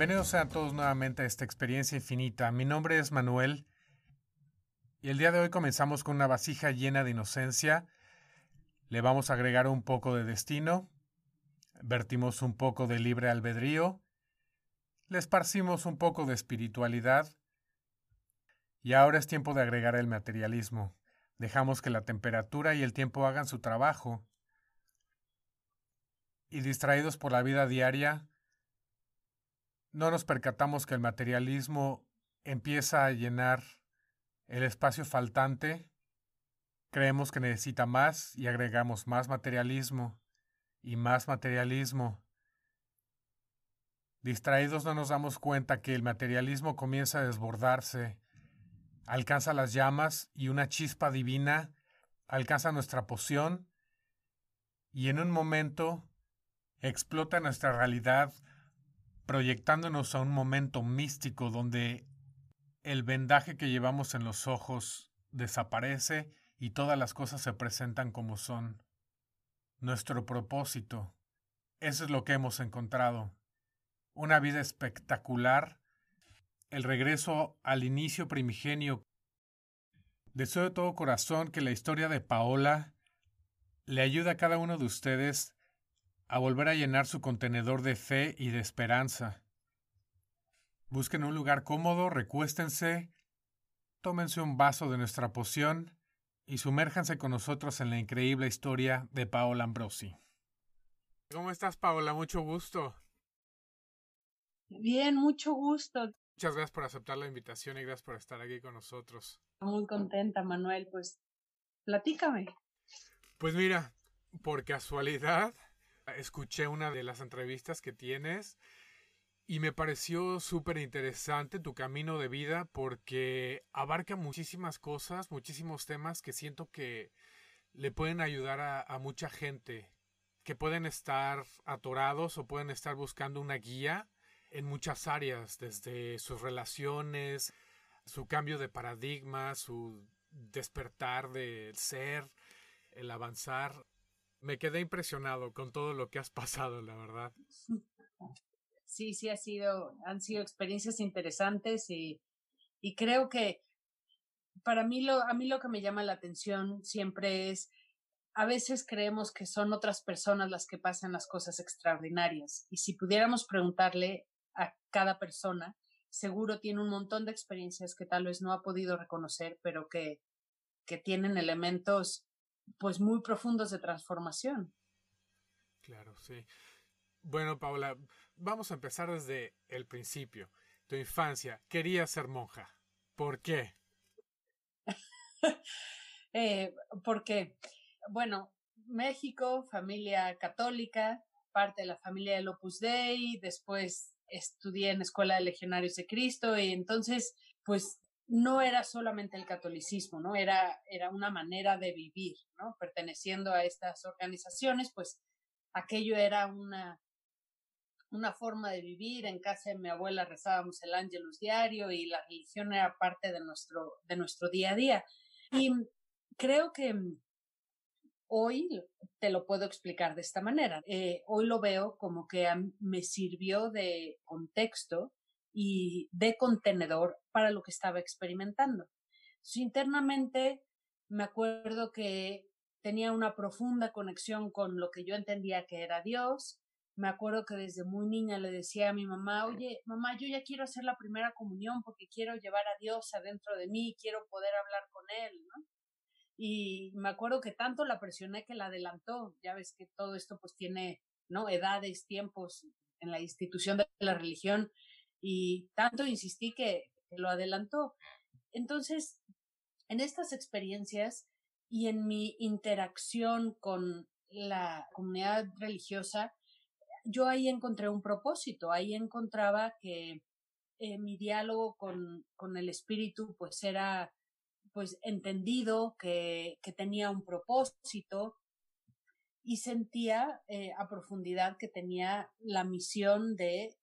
Bienvenidos sean todos nuevamente a esta experiencia infinita. Mi nombre es Manuel y el día de hoy comenzamos con una vasija llena de inocencia. Le vamos a agregar un poco de destino, vertimos un poco de libre albedrío, le esparcimos un poco de espiritualidad y ahora es tiempo de agregar el materialismo. Dejamos que la temperatura y el tiempo hagan su trabajo. Y distraídos por la vida diaria, no nos percatamos que el materialismo empieza a llenar el espacio faltante, creemos que necesita más y agregamos más materialismo y más materialismo. Distraídos no nos damos cuenta que el materialismo comienza a desbordarse, alcanza las llamas y una chispa divina alcanza nuestra poción y en un momento explota nuestra realidad proyectándonos a un momento místico donde el vendaje que llevamos en los ojos desaparece y todas las cosas se presentan como son. Nuestro propósito. Eso es lo que hemos encontrado. Una vida espectacular. El regreso al inicio primigenio. Deseo de todo corazón que la historia de Paola le ayude a cada uno de ustedes a volver a llenar su contenedor de fe y de esperanza. Busquen un lugar cómodo, recuéstense, tómense un vaso de nuestra poción y sumérjanse con nosotros en la increíble historia de Paola Ambrosi. ¿Cómo estás, Paola? Mucho gusto. Bien, mucho gusto. Muchas gracias por aceptar la invitación y gracias por estar aquí con nosotros. Muy contenta, Manuel. Pues platícame. Pues mira, por casualidad, escuché una de las entrevistas que tienes y me pareció súper interesante tu camino de vida porque abarca muchísimas cosas, muchísimos temas que siento que le pueden ayudar a, a mucha gente, que pueden estar atorados o pueden estar buscando una guía en muchas áreas, desde sus relaciones, su cambio de paradigma, su despertar del ser, el avanzar. Me quedé impresionado con todo lo que has pasado, la verdad. Sí, sí ha sido, han sido experiencias interesantes y, y creo que para mí lo, a mí lo que me llama la atención siempre es, a veces creemos que son otras personas las que pasan las cosas extraordinarias y si pudiéramos preguntarle a cada persona, seguro tiene un montón de experiencias que tal vez no ha podido reconocer, pero que, que tienen elementos pues muy profundos de transformación. Claro, sí. Bueno, Paula, vamos a empezar desde el principio. Tu infancia, querías ser monja. ¿Por qué? eh, porque, bueno, México, familia católica, parte de la familia del Opus Dei, después estudié en Escuela de Legionarios de Cristo y entonces, pues no era solamente el catolicismo, ¿no? Era, era una manera de vivir, ¿no? Perteneciendo a estas organizaciones, pues aquello era una, una forma de vivir. En casa de mi abuela rezábamos el ángelus diario y la religión era parte de nuestro, de nuestro día a día. Y creo que hoy te lo puedo explicar de esta manera. Eh, hoy lo veo como que me sirvió de contexto y de contenedor para lo que estaba experimentando. internamente me acuerdo que tenía una profunda conexión con lo que yo entendía que era Dios. Me acuerdo que desde muy niña le decía a mi mamá, oye, mamá, yo ya quiero hacer la primera comunión porque quiero llevar a Dios adentro de mí, quiero poder hablar con Él, ¿no? Y me acuerdo que tanto la presioné que la adelantó. Ya ves que todo esto pues tiene, ¿no? Edades, tiempos en la institución de la religión y tanto insistí que, lo adelantó. Entonces, en estas experiencias y en mi interacción con la comunidad religiosa, yo ahí encontré un propósito, ahí encontraba que eh, mi diálogo con, con, el espíritu pues era pues entendido, que, que tenía un propósito y sentía eh, a profundidad que tenía la misión de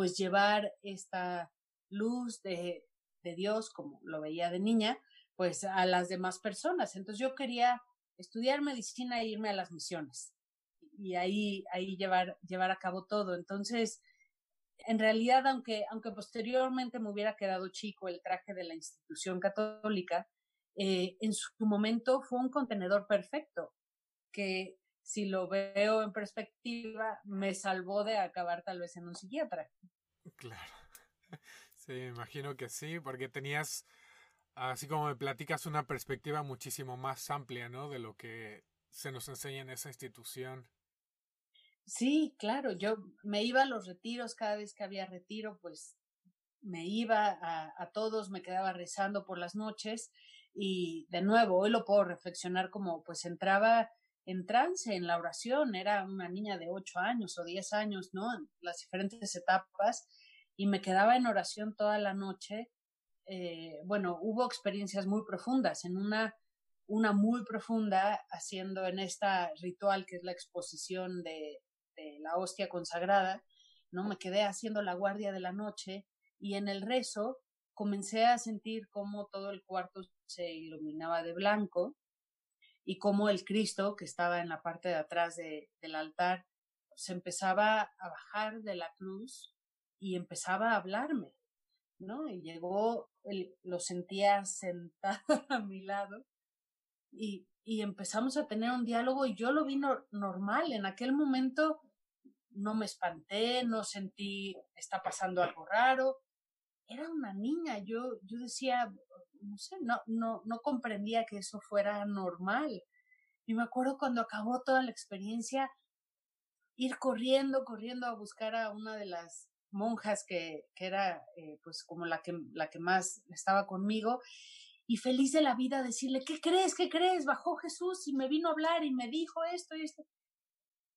pues llevar esta luz de, de Dios, como lo veía de niña, pues a las demás personas. Entonces yo quería estudiar medicina e irme a las misiones y ahí, ahí llevar, llevar a cabo todo. Entonces, en realidad, aunque, aunque posteriormente me hubiera quedado chico el traje de la institución católica, eh, en su momento fue un contenedor perfecto, que si lo veo en perspectiva, me salvó de acabar tal vez en un psiquiatra. Claro. Sí, imagino que sí, porque tenías, así como me platicas, una perspectiva muchísimo más amplia, ¿no? De lo que se nos enseña en esa institución. Sí, claro, yo me iba a los retiros, cada vez que había retiro, pues me iba a, a todos, me quedaba rezando por las noches y de nuevo, hoy lo puedo reflexionar como pues entraba en trance, en la oración, era una niña de ocho años o diez años, ¿no? En las diferentes etapas y me quedaba en oración toda la noche. Eh, bueno, hubo experiencias muy profundas, en una, una muy profunda haciendo en esta ritual que es la exposición de, la hostia consagrada, ¿no? Me quedé haciendo la guardia de la noche y en el rezo comencé a sentir cómo todo el cuarto se iluminaba de blanco y cómo el Cristo que estaba en la parte de atrás del altar se empezaba a bajar de la cruz y empezaba a hablarme, ¿no? Y llegó, lo sentía sentado a mi lado y, y, empezamos a tener un diálogo y yo lo vi normal. En aquel momento no me espanté, no sentí, está pasando algo raro. Era una niña, yo, yo decía, no sé, no, no, no comprendía que eso fuera normal. Y me acuerdo cuando acabó toda la experiencia, ir corriendo, corriendo a buscar a una de las monjas que, que era eh, pues como la que, la que más estaba conmigo y feliz de la vida decirle, ¿qué crees? ¿Qué crees? Bajó Jesús y me vino a hablar y me dijo esto y esto.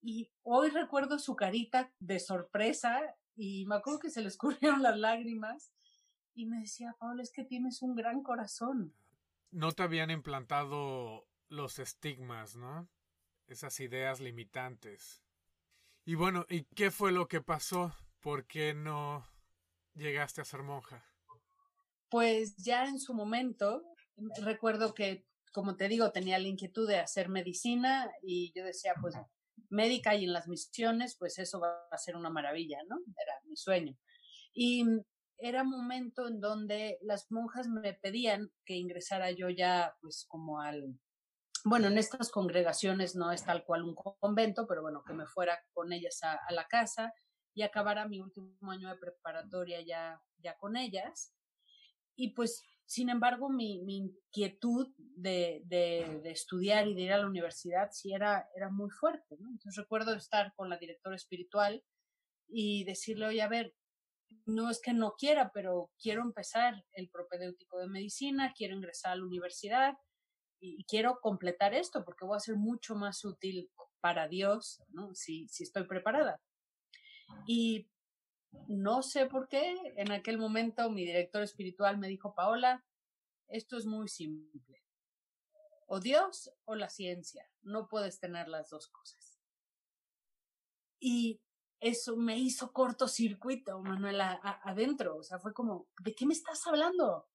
Y hoy recuerdo su carita de sorpresa y me acuerdo que se le escurrieron las lágrimas y me decía, Pablo, es que tienes un gran corazón. No te habían implantado los estigmas, ¿no? Esas ideas limitantes. Y bueno, ¿y qué fue lo que pasó? ¿Por qué no llegaste a ser monja? Pues ya en su momento, recuerdo que, como te digo, tenía la inquietud de hacer medicina y yo decía, pues médica y en las misiones, pues eso va a ser una maravilla, ¿no? Era mi sueño. Y era momento en donde las monjas me pedían que ingresara yo ya pues como al, bueno, en estas congregaciones no es tal cual un convento, pero bueno, que me fuera con ellas a, la casa y acabara mi último año de preparatoria ya, ya con ellas. Y pues, sin embargo, mi, mi inquietud de, de, de, estudiar y de ir a la universidad sí era, era muy fuerte, ¿no? Entonces recuerdo estar con la directora espiritual y decirle, oye, a ver, no es que no quiera, pero quiero empezar el propedéutico de medicina, quiero ingresar a la universidad y, quiero completar esto porque voy a ser mucho más útil para Dios, ¿no? Si, si estoy preparada. Y no sé por qué, en aquel momento mi director espiritual me dijo, Paola, esto es muy simple. O Dios o la ciencia, no puedes tener las dos cosas. Y eso me hizo cortocircuito, Manuela, adentro. O sea, fue como, ¿de qué me estás hablando?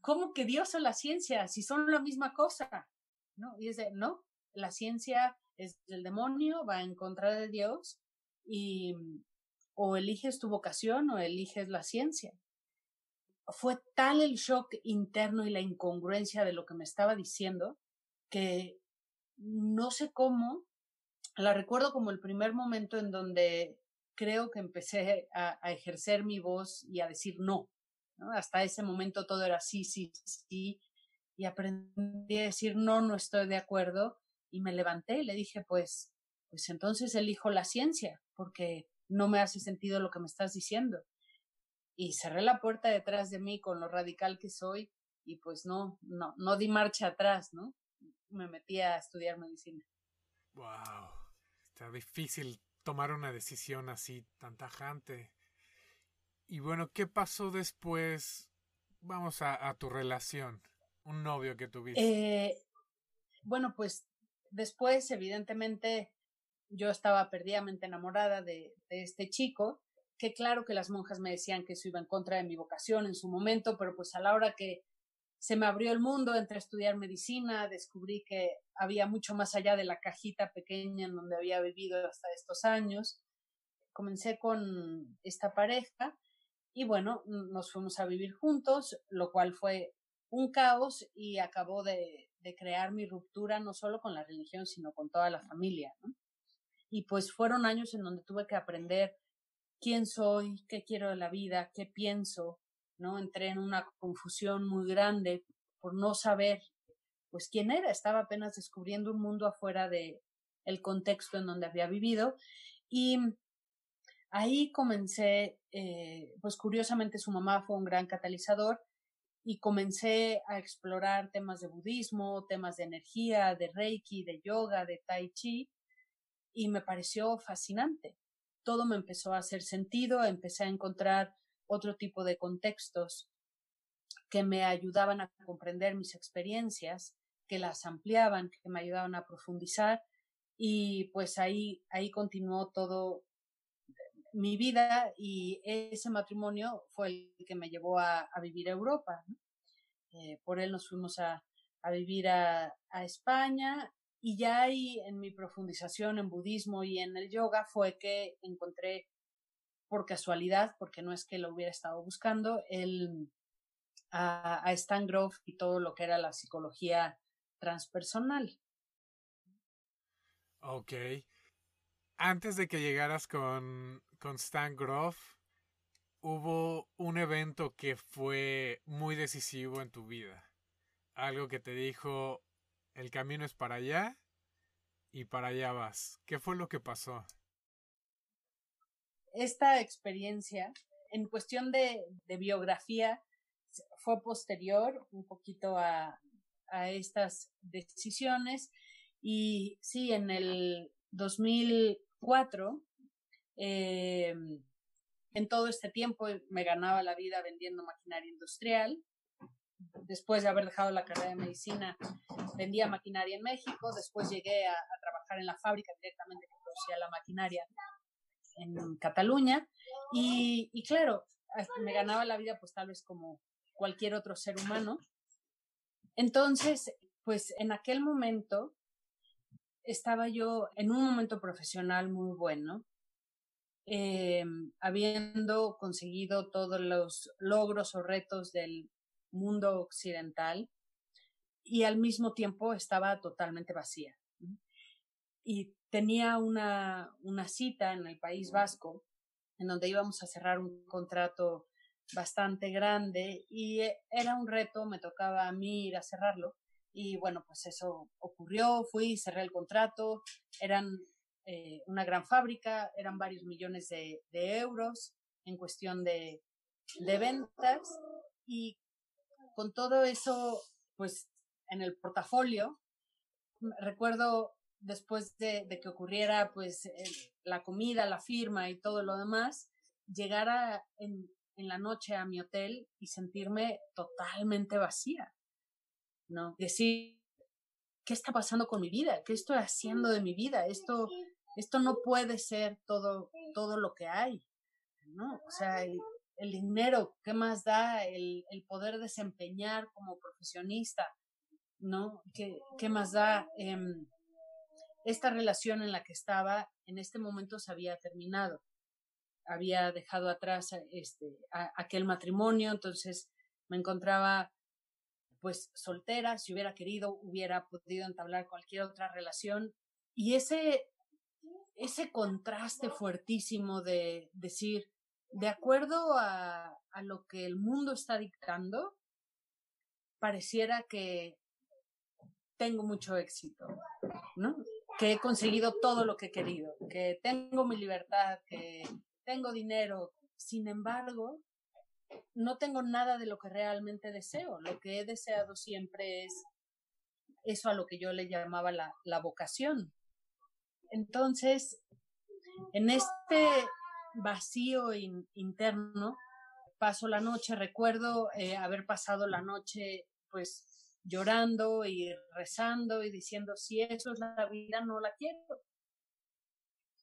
¿Cómo que Dios o la ciencia? Si son la misma cosa. ¿No? Y es de, no, la ciencia es del demonio, va en contra de Dios y o eliges tu vocación o eliges la ciencia. Fue tal el shock interno y la incongruencia de lo que me estaba diciendo que no sé cómo, la recuerdo como el primer momento en donde creo que empecé a, ejercer mi voz y a decir no, Hasta ese momento todo era sí, sí, sí, y aprendí a decir no, no estoy de acuerdo, y me levanté y le dije, pues, pues entonces elijo la ciencia, porque no me hace sentido lo que me estás diciendo. Y cerré la puerta detrás de mí con lo radical que soy, y pues no, no, no di marcha atrás, ¿no? Me metí a estudiar medicina. Wow. Está difícil tomar una decisión así tan tajante. Y bueno, ¿qué pasó después? Vamos a, tu relación, un novio que tuviste. Eh, bueno, pues después, evidentemente, yo estaba perdidamente enamorada de, este chico, que claro que las monjas me decían que eso iba en contra de mi vocación en su momento, pero pues a la hora que se me abrió el mundo, entre estudiar medicina, descubrí que había mucho más allá de la cajita pequeña en donde había vivido hasta estos años. comencé con esta pareja y bueno, nos fuimos a vivir juntos, lo cual fue un caos y acabó de, de crear mi ruptura no solo con la religión, sino con toda la familia. Y pues fueron años en donde tuve que aprender quién soy, qué quiero de la vida, qué pienso, ¿no? Entré en una confusión muy grande por no saber, pues, quién era. Estaba apenas descubriendo un mundo afuera de el contexto en donde había vivido y ahí comencé, eh, pues curiosamente su mamá fue un gran catalizador y comencé a explorar temas de budismo, temas de energía, de reiki, de yoga, de tai chi y me pareció fascinante. Todo me empezó a hacer sentido, empecé a encontrar otro tipo de contextos que me ayudaban a comprender mis experiencias, que las ampliaban, que me ayudaban a profundizar y pues ahí, ahí continuó todo mi vida y ese matrimonio fue el que me llevó a, vivir a Europa. Eh, por él nos fuimos a, a vivir a, a, España y ya ahí en mi profundización en budismo y en el yoga fue que encontré por casualidad, porque no es que lo hubiera estado buscando, el, a, Stan Grove y todo lo que era la psicología transpersonal. Ok. Antes de que llegaras con, con Stan Grove, hubo un evento que fue muy decisivo en tu vida. Algo que te dijo, el camino es para allá y para allá vas. ¿Qué fue lo que pasó? esta experiencia, en cuestión de, biografía, fue posterior un poquito a, a estas decisiones. Y sí, en el 2004, eh, en todo este tiempo me ganaba la vida vendiendo maquinaria industrial. Después de haber dejado la carrera de medicina, vendía maquinaria en México. Después llegué a, trabajar en la fábrica directamente que producía la maquinaria en Cataluña y, y claro, me ganaba la vida pues tal vez como cualquier otro ser humano. Entonces, pues en aquel momento estaba yo en un momento profesional muy bueno, eh, habiendo conseguido todos los logros o retos del mundo occidental y al mismo tiempo estaba totalmente vacía. Y tenía una, una cita en el País Vasco en donde íbamos a cerrar un contrato bastante grande y eh, era un reto, me tocaba a mí ir a cerrarlo y bueno, pues eso ocurrió, fui, cerré el contrato, eran eh, una gran fábrica, eran varios millones de, de euros en cuestión de, de ventas y con todo eso, pues en el portafolio, recuerdo después de, que ocurriera pues la comida, la firma y todo lo demás, llegara en, en la noche a mi hotel y sentirme totalmente vacía, ¿no? Decir, ¿qué está pasando con mi vida? ¿Qué estoy haciendo de mi vida? Esto, esto no puede ser todo, todo lo que hay, ¿no? O sea, el, dinero, ¿qué más da? El, el, poder desempeñar como profesionista, ¿no? ¿Qué, qué más da? Eh, esta relación en la que estaba en este momento se había terminado. Había dejado atrás este, aquel matrimonio, entonces me encontraba pues soltera, si hubiera querido, hubiera podido entablar cualquier otra relación. Y ese, ese contraste fuertísimo de decir, de acuerdo a, lo que el mundo está dictando, pareciera que tengo mucho éxito, ¿no? que he conseguido todo lo que he querido, que tengo mi libertad, que tengo dinero. Sin embargo, no tengo nada de lo que realmente deseo. Lo que he deseado siempre es eso a lo que yo le llamaba la, la vocación. Entonces, en este vacío in, interno, paso la noche, recuerdo eh, haber pasado la noche pues llorando y rezando y diciendo, si eso es la vida, no la quiero.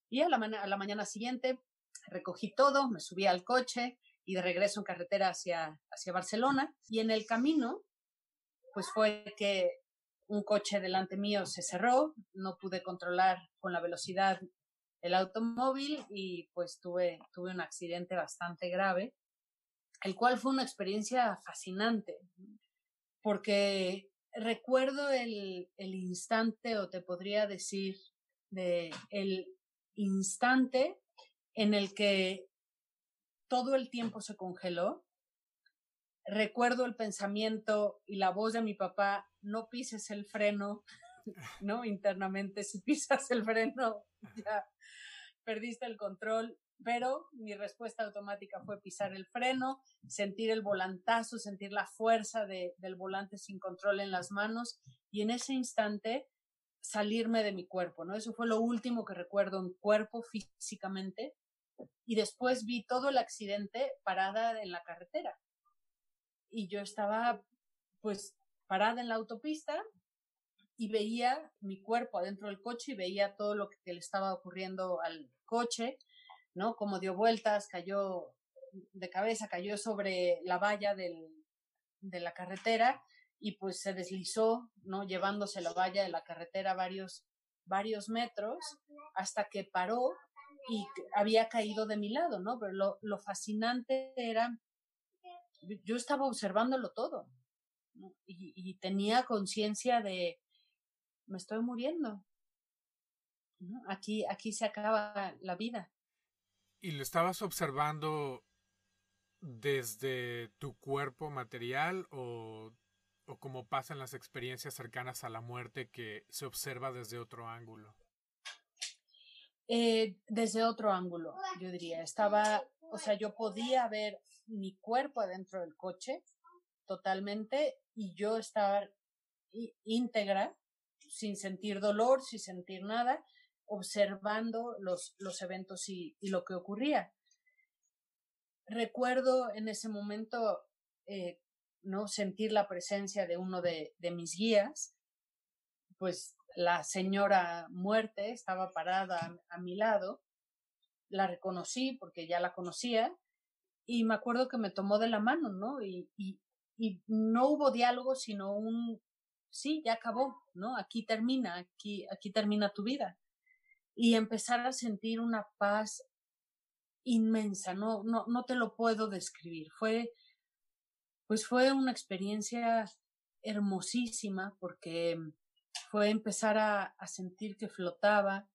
Y a la, a la mañana siguiente recogí todo, me subí al coche y de regreso en carretera hacia, hacia Barcelona. Y en el camino, pues fue que un coche delante mío se cerró, no pude controlar con la velocidad el automóvil y pues tuve, tuve un accidente bastante grave, el cual fue una experiencia fascinante, porque recuerdo el, el instante, o te podría decir, de el instante en el que todo el tiempo se congeló. Recuerdo el pensamiento y la voz de mi papá, no pises el freno, ¿no? Internamente, si pisas el freno, ya perdiste el control, pero mi respuesta automática fue pisar el freno, sentir el volantazo, sentir la fuerza de, del volante sin control en las manos y en ese instante salirme de mi cuerpo, ¿no? Eso fue lo último que recuerdo en cuerpo físicamente y después vi todo el accidente parada en la carretera y yo estaba pues parada en la autopista y veía mi cuerpo adentro del coche y veía todo lo que le estaba ocurriendo al coche, ¿no? Como dio vueltas, cayó de cabeza, cayó sobre la valla del, de la carretera y pues se deslizó, ¿no? Llevándose la valla de la carretera varios, varios metros hasta que paró y había caído de mi lado, ¿no? Pero lo, lo fascinante era, yo estaba observándolo todo y, y tenía conciencia de, me estoy muriendo. Aquí, aquí se acaba la vida. ¿Y lo estabas observando desde tu cuerpo material o, o como pasan las experiencias cercanas a la muerte que se observa desde otro ángulo? Eh, desde otro ángulo, yo diría. Estaba, o sea, yo podía ver mi cuerpo adentro del coche totalmente y yo estaba íntegra sin sentir dolor, sin sentir nada, observando los, los eventos y, lo que ocurría. Recuerdo en ese momento eh, no sentir la presencia de uno de, de mis guías, pues la señora muerte estaba parada a, mi lado, la reconocí porque ya la conocía y me acuerdo que me tomó de la mano, ¿no? Y, y no hubo diálogo, sino un, sí, ya acabó, ¿no? Aquí termina, aquí, aquí termina tu vida. Y empezar a sentir una paz inmensa, no, no, no te lo puedo describir. Fue, pues fue una experiencia hermosísima porque fue empezar a, a sentir que flotaba,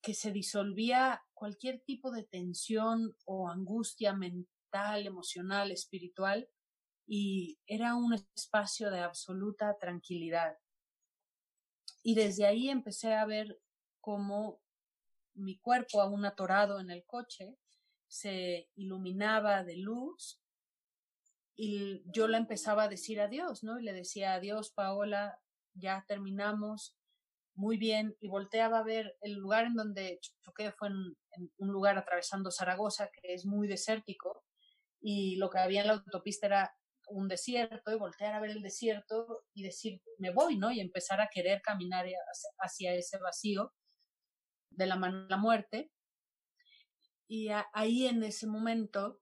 que se disolvía cualquier tipo de tensión o angustia mental, emocional, espiritual, y era un espacio de absoluta tranquilidad. Y desde ahí empecé a ver cómo mi cuerpo, aún atorado en el coche, se iluminaba de luz y yo le empezaba a decir adiós, ¿no? Y le decía adiós, Paola, ya terminamos, muy bien, y volteaba a ver el lugar en donde choqué, fue en, un lugar atravesando Zaragoza, que es muy desértico, y lo que había en la autopista era un desierto y voltear a ver el desierto y decir, me voy, ¿no? Y empezar a querer caminar hacia, ese vacío de la mano la muerte. Y ahí en ese momento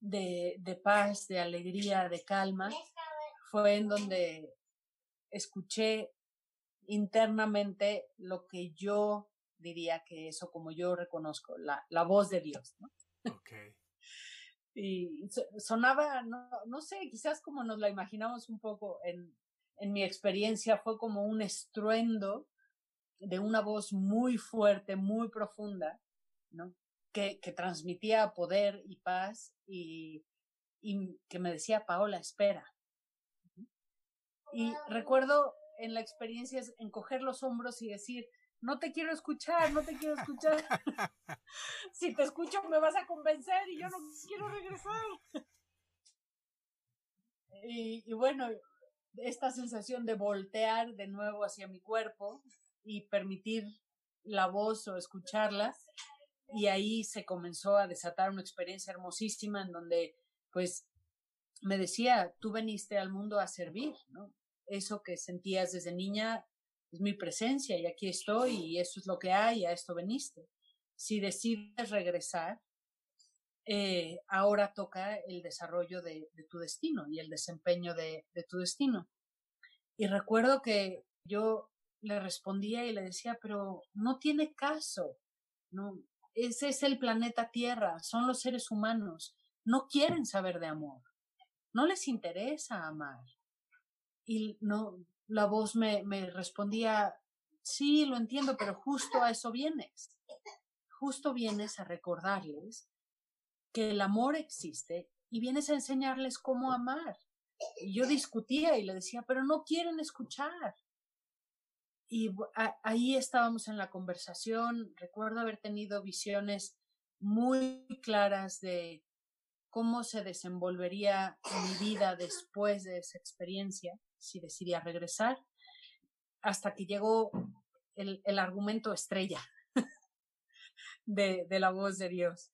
de, de paz, de alegría, de calma, fue en donde escuché internamente lo que yo diría que eso como yo reconozco, la, la voz de Dios, ¿no? Okay y sonaba, no, no sé, quizás como nos la imaginamos un poco en, en mi experiencia, fue como un estruendo de una voz muy fuerte, muy profunda, ¿no? Que, que transmitía poder y paz y, y que me decía, Paola, espera. Y recuerdo en la experiencia encoger los hombros y decir, no te quiero escuchar, no te quiero escuchar. si te escucho me vas a convencer y yo no quiero regresar. y, y bueno, esta sensación de voltear de nuevo hacia mi cuerpo y permitir la voz o escucharla. Y ahí se comenzó a desatar una experiencia hermosísima en donde, pues, me decía, tú veniste al mundo a servir, ¿no? Eso que sentías desde niña es mi presencia y aquí estoy y eso es lo que hay a esto veniste. Si decides regresar, eh, ahora toca el desarrollo de, de, tu destino y el desempeño de, de tu destino. Y recuerdo que yo le respondía y le decía, pero no tiene caso. ¿no? Ese es el planeta Tierra, son los seres humanos, no quieren saber de amor, no les interesa amar. Y no, la voz me, respondía, sí, lo entiendo, pero justo a eso vienes. Justo vienes a recordarles que el amor existe y vienes a enseñarles cómo amar. Y yo discutía y le decía, pero no quieren escuchar. Y ahí estábamos en la conversación. Recuerdo haber tenido visiones muy claras de cómo se desenvolvería mi vida después de esa experiencia, si decidía regresar, hasta que llegó el, el argumento estrella de, de, la voz de Dios.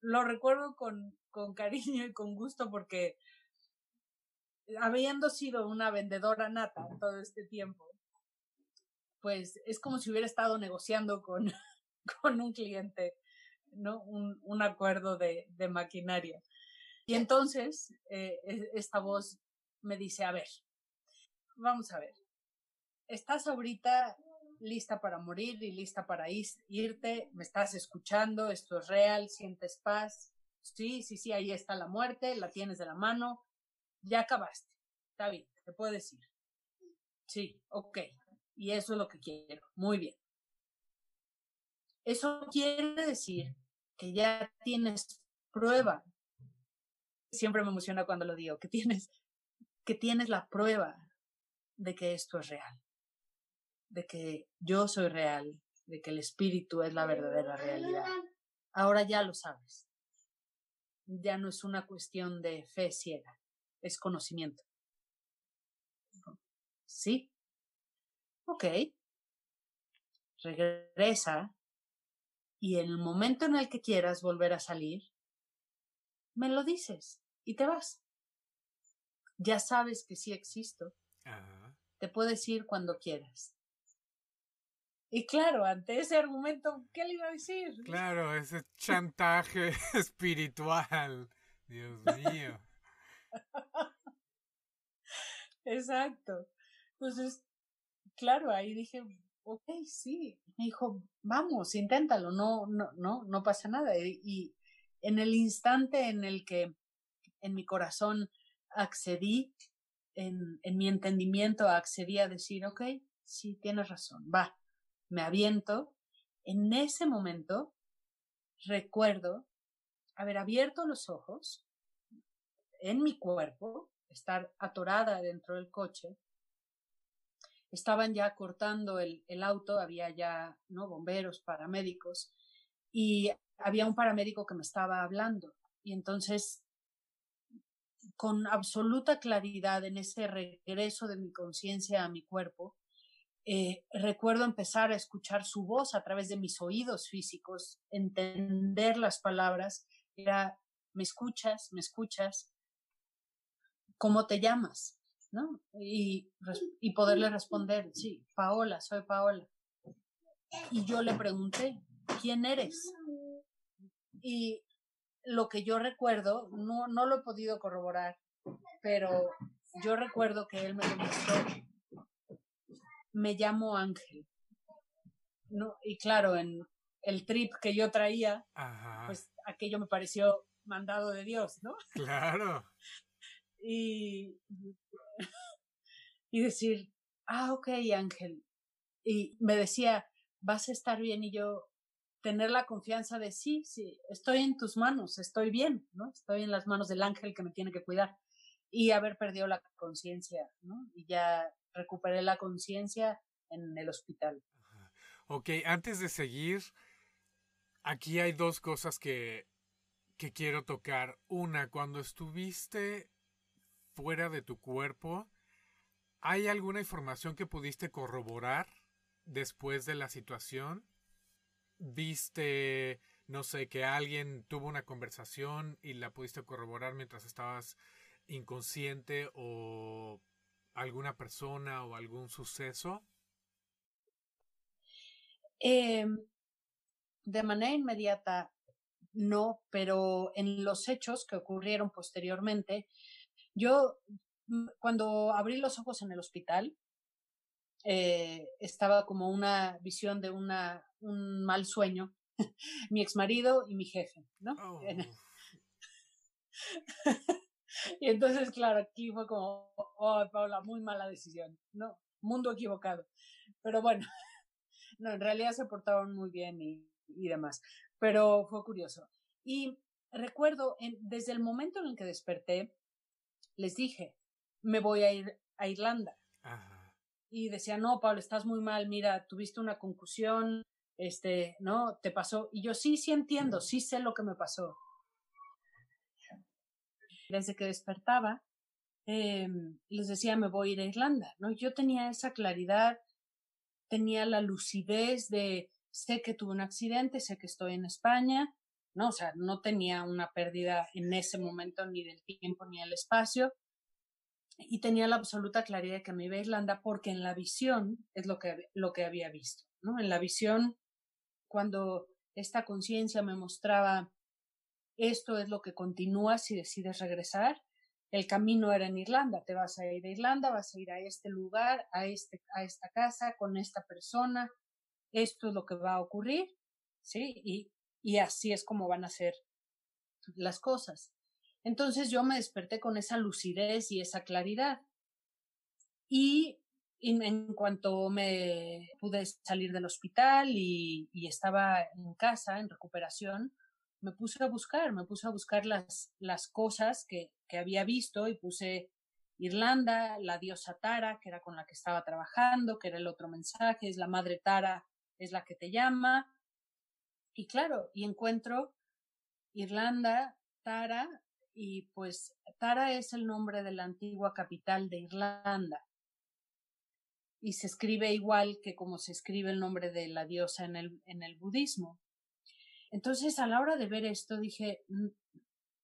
Lo recuerdo con, con cariño y con gusto porque habiendo sido una vendedora nata todo este tiempo, pues es como si hubiera estado negociando con, con un cliente, ¿no? Un, un acuerdo de, maquinaria. Y entonces eh, e, esta voz me dice, a ver, vamos a ver, estás ahorita lista para morir y lista para irte, me estás escuchando, esto es real, sientes paz, sí, sí, sí, ahí está la muerte, la tienes de la mano, ya acabaste, está bien, te puedo decir. Sí, ok, y eso es lo que quiero. Muy bien. Eso quiere decir que ya tienes prueba. Siempre me emociona cuando lo digo, que tienes, que tienes la prueba de que esto es real, de que yo soy real, de que el espíritu es la verdadera realidad. Ahora ya lo sabes. Ya no es una cuestión de fe ciega, es conocimiento. Sí, ok, regresa y en el momento en el que quieras volver a salir, me lo dices y te vas. Ya sabes que sí existo. Te puedes ir cuando quieras. Y claro, ante ese argumento, ¿qué le iba a decir? Claro, ese chantaje espiritual. Dios mío. Exacto. Entonces, claro, ahí dije, ok, sí. Me dijo, vamos, inténtalo, no, no, no, no pasa nada. Y, en el instante en el que en mi corazón accedí, en, mi entendimiento accedí a decir, ok, sí, tienes razón, va, me aviento. En ese momento recuerdo haber abierto los ojos en mi cuerpo, estar atorada dentro del coche estaban ya cortando el, el auto, había ya ¿no? bomberos, paramédicos, y había un paramédico que me estaba hablando. Y entonces, con absoluta claridad en ese regreso de mi conciencia a mi cuerpo, eh, recuerdo empezar a escuchar su voz a través de mis oídos físicos, entender las palabras, era, me escuchas, me escuchas, ¿cómo te llamas? ¿no? Y, y poderle responder, sí, Paola, soy Paola. Y yo le pregunté, ¿quién eres? Y lo que yo recuerdo, no, no lo he podido corroborar, pero yo recuerdo que él me contestó, me llamo Ángel. ¿No? Y claro, en el trip que yo traía, pues aquello me pareció mandado de Dios, ¿no? Claro. y, y decir, ah, ok, Ángel. Y me decía, vas a estar bien y yo tener la confianza de sí, sí, estoy en tus manos, estoy bien, ¿no? Estoy en las manos del ángel que me tiene que cuidar y haber perdido la conciencia, ¿no? Y ya recuperé la conciencia en el hospital. Ok, antes de seguir, aquí hay dos cosas que, que quiero tocar. Una, cuando estuviste fuera de tu cuerpo, ¿hay alguna información que pudiste corroborar después de la situación? ¿Viste, no sé, que alguien tuvo una conversación y la pudiste corroborar mientras estabas inconsciente o alguna persona o algún suceso? Eh, de manera inmediata, no, pero en los hechos que ocurrieron posteriormente, yo, mm, cuando abrí los ojos en el hospital, eh, estaba como una visión de una, un mal sueño mi ex marido y mi jefe, ¿no? Oh. y entonces, claro, aquí fue como, oh, Paula, muy mala decisión, ¿no? Mundo equivocado. Pero bueno, no, en realidad se portaron muy bien y, y demás. Pero fue curioso. Y recuerdo, en, desde el momento en el que desperté, les dije, me voy a ir a Irlanda. Ajá. Y decía, no, Pablo, estás muy mal, mira, tuviste una concusión, este, ¿no? Te pasó. Y yo sí, sí entiendo, sí sé lo que me pasó. Desde que despertaba, eh, les decía, me voy a ir a Irlanda, ¿no? Yo tenía esa claridad, tenía la lucidez de, sé que tuve un accidente, sé que estoy en España, ¿no? O sea, no tenía una pérdida en ese momento ni del tiempo ni del espacio. Y tenía la absoluta claridad de que me iba a Irlanda porque en la visión es lo que, lo que había visto, ¿no? En la visión, cuando esta conciencia me mostraba esto es lo que continúa si decides regresar, el camino era en Irlanda, te vas a ir a Irlanda, vas a ir a este lugar, a, este, a esta casa, con esta persona, esto es lo que va a ocurrir, ¿sí? Y, y así es como van a ser las cosas. Entonces yo me desperté con esa lucidez y esa claridad. Y en cuanto me pude salir del hospital y, y, estaba en casa, en recuperación, me puse a buscar, me puse a buscar las, las cosas que, que había visto y puse Irlanda, la diosa Tara, que era con la que estaba trabajando, que era el otro mensaje, es la madre Tara, es la que te llama. Y claro, y encuentro Irlanda, Tara, y pues Tara es el nombre de la antigua capital de Irlanda. Y se escribe igual que como se escribe el nombre de la diosa en el, en el budismo. Entonces, a la hora de ver esto, dije,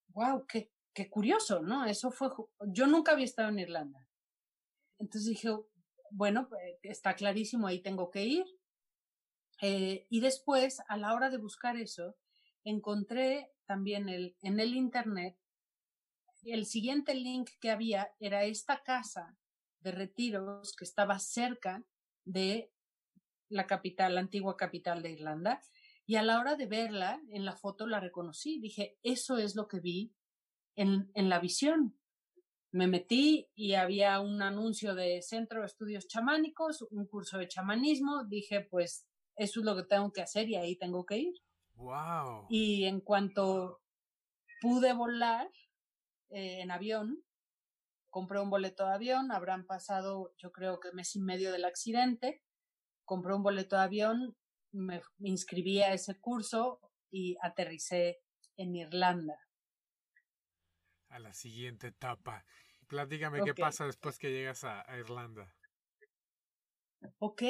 wow, qué, qué curioso, ¿no? Eso fue, yo nunca había estado en Irlanda. Entonces dije, bueno, pues, está clarísimo, ahí tengo que ir. Eh, y después, a la hora de buscar eso, encontré también el, en el Internet, el siguiente link que había era esta casa de retiros que estaba cerca de la capital, la antigua capital de Irlanda. Y a la hora de verla, en la foto la reconocí. Dije, eso es lo que vi en, en la visión. Me metí y había un anuncio de Centro de Estudios Chamánicos, un curso de chamanismo. Dije, pues eso es lo que tengo que hacer y ahí tengo que ir. Wow. Y en cuanto pude volar eh, en avión, compré un boleto de avión, habrán pasado yo creo que mes y medio del accidente, compré un boleto de avión, me, inscribí a ese curso y aterricé en Irlanda. A la siguiente etapa. Platícame okay. qué pasa después que llegas a, a Irlanda. Ok,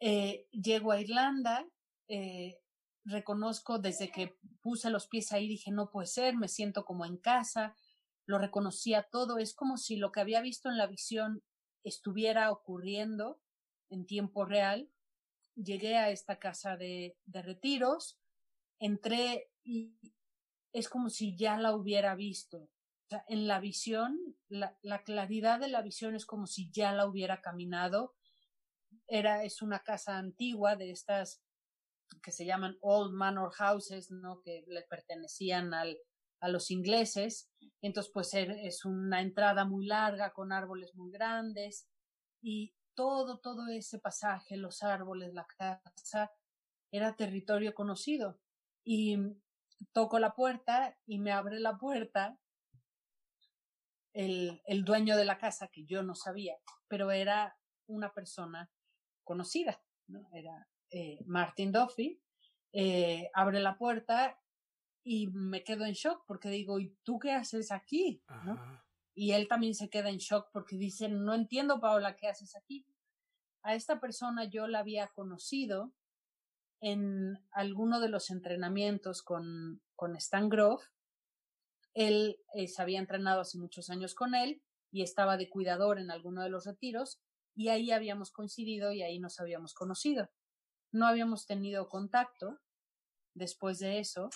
eh, llego a Irlanda, eh, reconozco desde que puse los pies ahí, dije, no puede ser, me siento como en casa, lo reconocía todo, es como si lo que había visto en la visión estuviera ocurriendo en tiempo real. Llegué a esta casa de, de retiros, entré y es como si ya la hubiera visto. En la visión, la, la claridad de la visión es como si ya la hubiera caminado era, es una casa antigua de estas que se llaman Old Manor Houses, ¿no? Que le pertenecían al, a los ingleses. Entonces, pues es una entrada muy larga con árboles muy grandes y todo, todo ese pasaje, los árboles, la casa, era territorio conocido. Y toco la puerta y me abre la puerta el, el dueño de la casa, que yo no sabía, pero era una persona conocida, ¿no? Era eh, Martin Duffy, eh, abre la puerta y me quedo en shock porque digo, ¿y tú qué haces aquí? ¿no? Y él también se queda en shock porque dice, no entiendo, Paola, ¿qué haces aquí? A esta persona yo la había conocido en alguno de los entrenamientos con, con Stan Grove. Él eh, se había entrenado hace muchos años con él y estaba de cuidador en alguno de los retiros y ahí habíamos coincidido y ahí nos habíamos conocido. No habíamos tenido contacto después de eso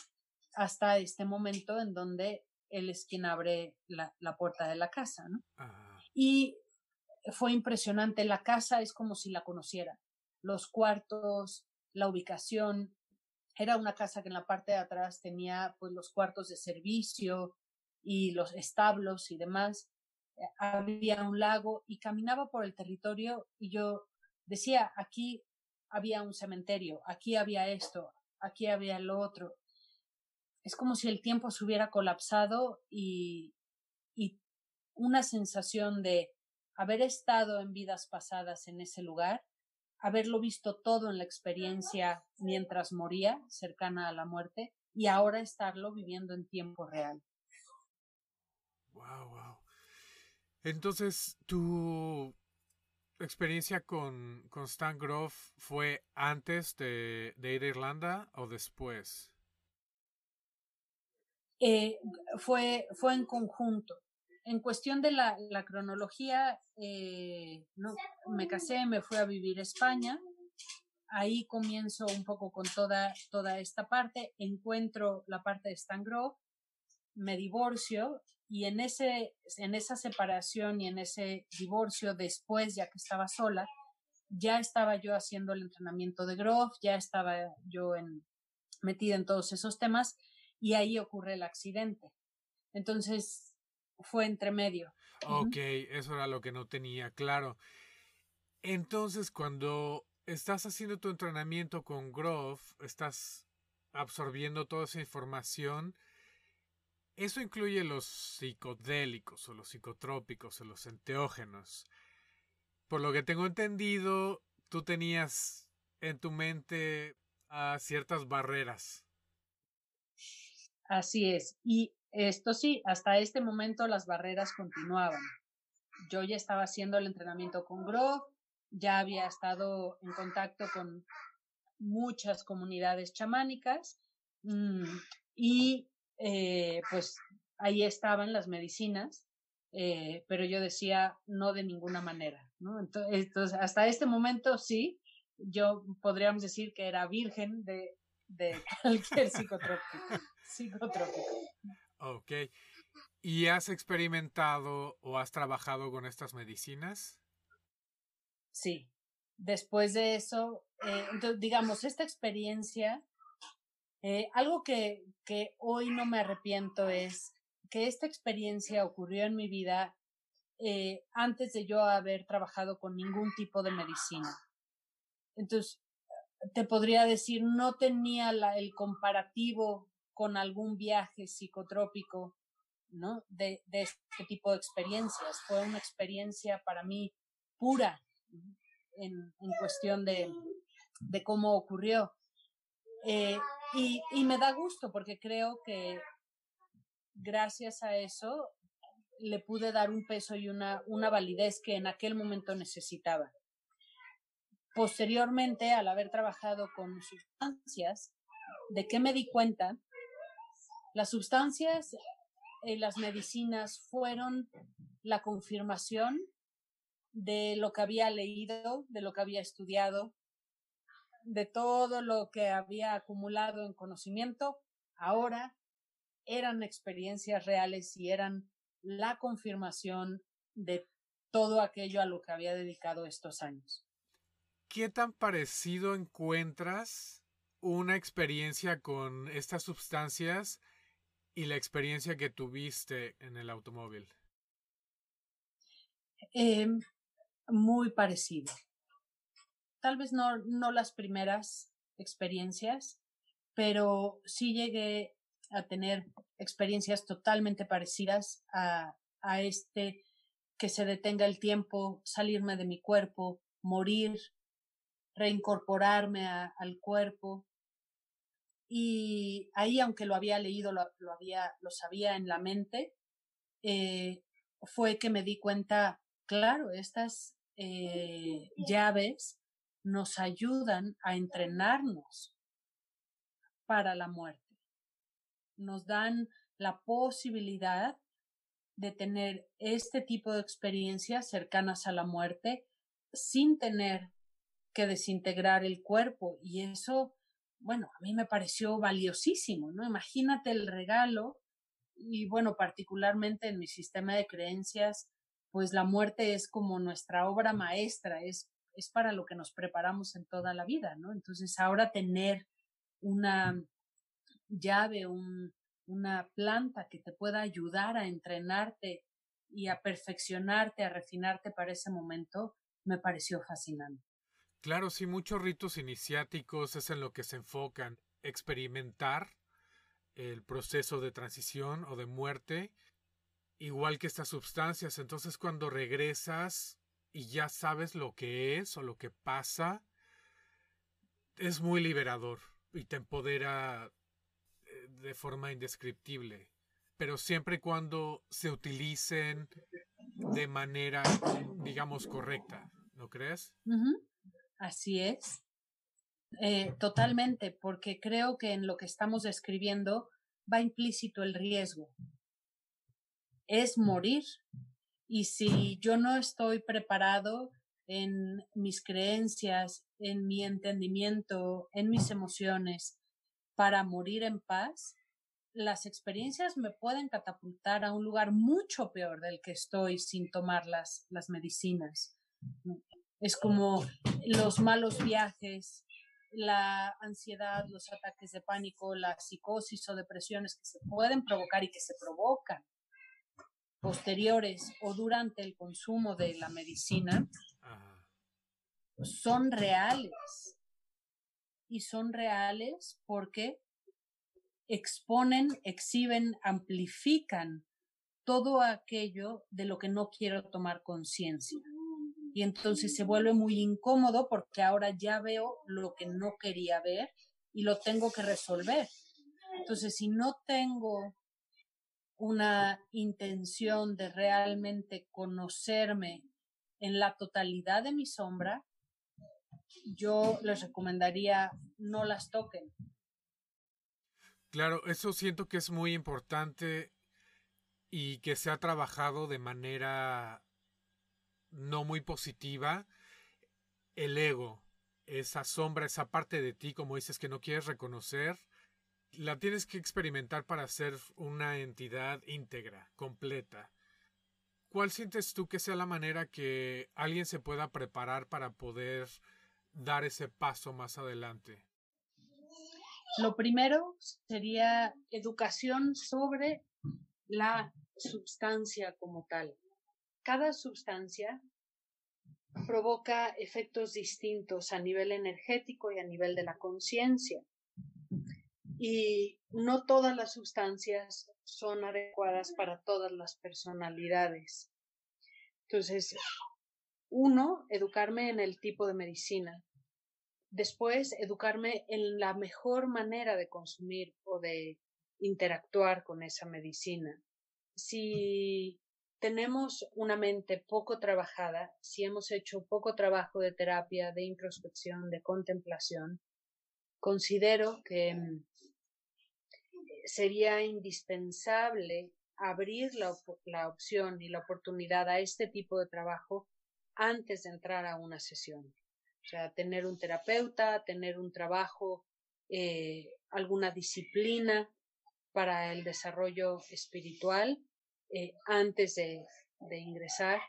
hasta este momento en donde él es quien abre la, la puerta de la casa, ¿no? Ah. Y fue impresionante, la casa es como si la conociera, los cuartos, la ubicación, era una casa que en la parte de atrás tenía pues los cuartos de servicio y los establos y demás. Había un lago y caminaba por el territorio y yo decía, aquí había un cementerio, aquí había esto, aquí había lo otro. Es como si el tiempo se hubiera colapsado y, y una sensación de haber estado en vidas pasadas en ese lugar haberlo visto todo en la experiencia mientras moría, cercana a la muerte, y ahora estarlo viviendo en tiempo real. Wow, wow. Entonces, tu experiencia con, con Stan Groff fue antes de, de, ir a Irlanda o después? Eh, fue, fue en conjunto en cuestión de la, cronología, eh, no, me casé, me fui a vivir a España. Ahí comienzo un poco con toda, toda esta parte. Encuentro la parte de Stan me divorcio y en, ese, en esa separación y en ese divorcio después, ya que estaba sola, ya estaba yo haciendo el entrenamiento de Groff, ya estaba yo en, metida en todos esos temas y ahí ocurre el accidente. Entonces, fue entre medio. Ok, eso era lo que no tenía claro. Entonces, cuando estás haciendo tu entrenamiento con Groff, estás absorbiendo toda esa información. Eso incluye los psicodélicos o los psicotrópicos o los enteógenos. Por lo que tengo entendido, tú tenías en tu mente ah, ciertas barreras. Así es. Y esto sí, hasta este momento las barreras continuaban. Yo ya estaba haciendo el entrenamiento con Grove, ya había estado en contacto con muchas comunidades chamánicas mm, y eh, pues ahí estaban las medicinas, eh, pero yo decía no de ninguna manera. Entonces, hasta este momento sí, yo podríamos decir que era virgen de, de cualquier psicotrópico. Psicotrópico. Ok. ¿Y has experimentado o has trabajado con estas medicinas? Sí. Después de eso, eh, digamos, esta experiencia, eh, algo que, que hoy no me arrepiento es que esta experiencia ocurrió en mi vida eh, antes de yo haber trabajado con ningún tipo de medicina. Entonces, te podría decir, no tenía la, el comparativo con algún viaje psicotrópico, ¿no? De, de este tipo de experiencias. Fue una experiencia para mí pura en, cuestión de, de, cómo ocurrió. Eh, y, y me da gusto porque creo que gracias a eso le pude dar un peso y una, una validez que en aquel momento necesitaba. Posteriormente, al haber trabajado con sustancias, ¿de qué me di cuenta? Las sustancias y las medicinas fueron la confirmación de lo que había leído, de lo que había estudiado, de todo lo que había acumulado en conocimiento. Ahora eran experiencias reales y eran la confirmación de todo aquello a lo que había dedicado estos años. ¿Qué tan parecido encuentras una experiencia con estas sustancias y la experiencia que tuviste en el automóvil? Eh, muy parecido. Tal vez no, no las primeras experiencias, pero sí llegué a tener experiencias totalmente parecidas a, a este que se detenga el tiempo, salirme de mi cuerpo, morir, reincorporarme al cuerpo, y ahí, aunque lo había leído, lo, había, lo sabía en la mente, eh, fue que me di cuenta, claro, estas eh, llaves nos ayudan a entrenarnos para la muerte. Nos dan la posibilidad de tener este tipo de experiencias cercanas a la muerte sin tener que desintegrar el cuerpo y eso bueno, a mí me pareció valiosísimo, ¿no? Imagínate el regalo y bueno, particularmente en mi sistema de creencias, pues la muerte es como nuestra obra maestra, es, es para lo que nos preparamos en toda la vida, ¿no? Entonces ahora tener una llave, una planta que te pueda ayudar a entrenarte y a perfeccionarte, a refinarte para ese momento, me pareció fascinante. Claro, sí, muchos ritos iniciáticos es en lo que se enfocan, experimentar el proceso de transición o de muerte, igual que estas sustancias. Entonces cuando regresas y ya sabes lo que es o lo que pasa, es muy liberador y te empodera eh, de forma indescriptible. Pero siempre y cuando se utilicen de manera, digamos, correcta, ¿no crees? Así es. Eh, totalmente, porque creo que en lo que estamos describiendo va implícito el riesgo. Es morir. Y si yo no estoy preparado en mis creencias, en mi entendimiento, en mis emociones, para morir en paz, las experiencias me pueden catapultar a un lugar mucho peor del que estoy sin tomar las, las medicinas. Es como los malos viajes, la ansiedad, los ataques de pánico, la psicosis o depresiones que se pueden provocar y que se provocan posteriores o durante el consumo de la medicina son reales. Y son reales porque exponen, exhiben, amplifican todo aquello de lo que no quiero tomar conciencia y entonces se vuelve muy incómodo porque ahora ya veo lo que no quería ver y lo tengo que resolver. Entonces, si no tengo una intención de realmente conocerme en la totalidad de mi sombra, yo les recomendaría no las toquen. Claro, eso siento que es muy importante y que se ha trabajado de manera no muy positiva, el ego, esa sombra, esa parte de ti, como dices, que no quieres reconocer, la tienes que experimentar para ser una entidad íntegra, completa. ¿Cuál sientes tú que sea la manera que alguien se pueda preparar para poder dar ese paso más adelante? Lo primero sería educación sobre la sustancia como tal cada sustancia provoca efectos distintos a nivel energético y a nivel de la conciencia. Y no todas las sustancias son adecuadas para todas las personalidades. Entonces, uno, educarme en el tipo de medicina. Después, educarme en la mejor manera de consumir o de interactuar con esa medicina. Si tenemos una mente poco trabajada, si hemos hecho poco trabajo de terapia, de introspección, de contemplación, considero que mm, sería indispensable abrir la, la, opción y la oportunidad a este tipo de trabajo antes de entrar a una sesión. O sea, tener un terapeuta, tener un trabajo, eh, alguna disciplina para el desarrollo espiritual eh, antes de, ingresar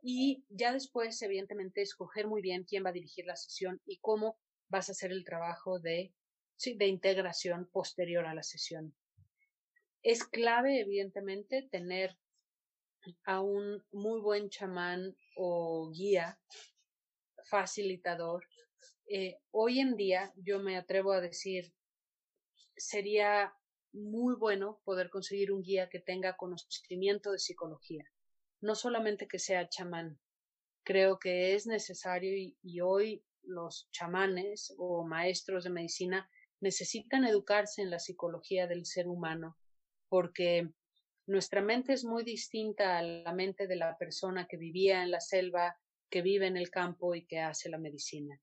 y ya después, evidentemente, escoger muy bien quién va a dirigir la sesión y cómo vas a hacer el trabajo de, de integración posterior a la sesión. Es clave, evidentemente, tener a un muy buen chamán o guía, facilitador. Eh, hoy en día, yo me atrevo a decir, sería muy bueno poder conseguir un guía que tenga conocimiento de psicología, no solamente que sea chamán. Creo que es necesario y, hoy los chamanes o maestros de medicina necesitan educarse en la psicología del ser humano porque nuestra mente es muy distinta a la mente de la persona que vivía en la selva, que vive en el campo y que hace la medicina.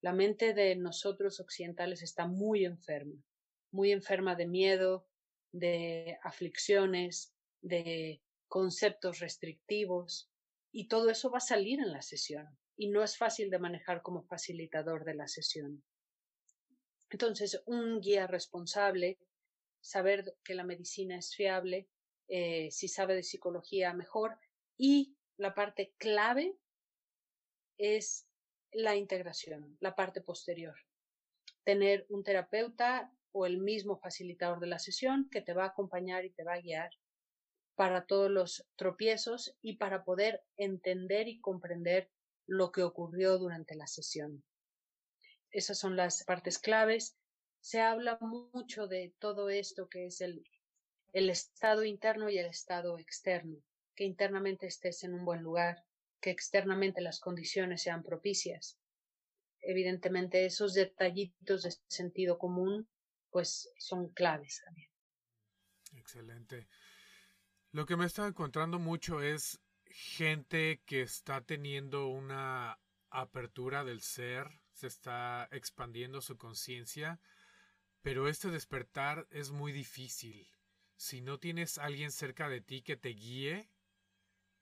La mente de nosotros occidentales está muy enferma muy enferma de miedo, de aflicciones, de conceptos restrictivos, y todo eso va a salir en la sesión, y no es fácil de manejar como facilitador de la sesión. Entonces, un guía responsable, saber que la medicina es fiable, eh, si sabe de psicología mejor, y la parte clave es la integración, la parte posterior tener un terapeuta o el mismo facilitador de la sesión que te va a acompañar y te va a guiar para todos los tropiezos y para poder entender y comprender lo que ocurrió durante la sesión. Esas son las partes claves. Se habla mucho de todo esto que es el, el estado interno y el estado externo, que internamente estés en un buen lugar, que externamente las condiciones sean propicias. Evidentemente esos detallitos de sentido común pues son claves también. Excelente. Lo que me está encontrando mucho es gente que está teniendo una apertura del ser, se está expandiendo su conciencia, pero este despertar es muy difícil. Si no tienes alguien cerca de ti que te guíe,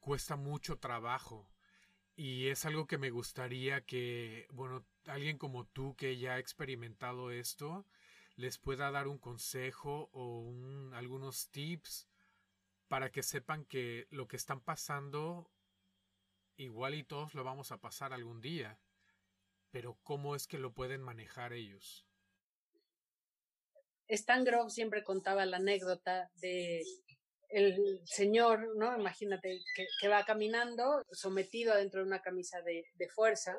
cuesta mucho trabajo. Y es algo que me gustaría que, bueno, alguien como tú que ya ha experimentado esto, les pueda dar un consejo o un, algunos tips para que sepan que lo que están pasando, igual y todos lo vamos a pasar algún día, pero cómo es que lo pueden manejar ellos. Stan Grove siempre contaba la anécdota de el señor, ¿no? Imagínate que, va caminando sometido adentro de una camisa de, fuerza,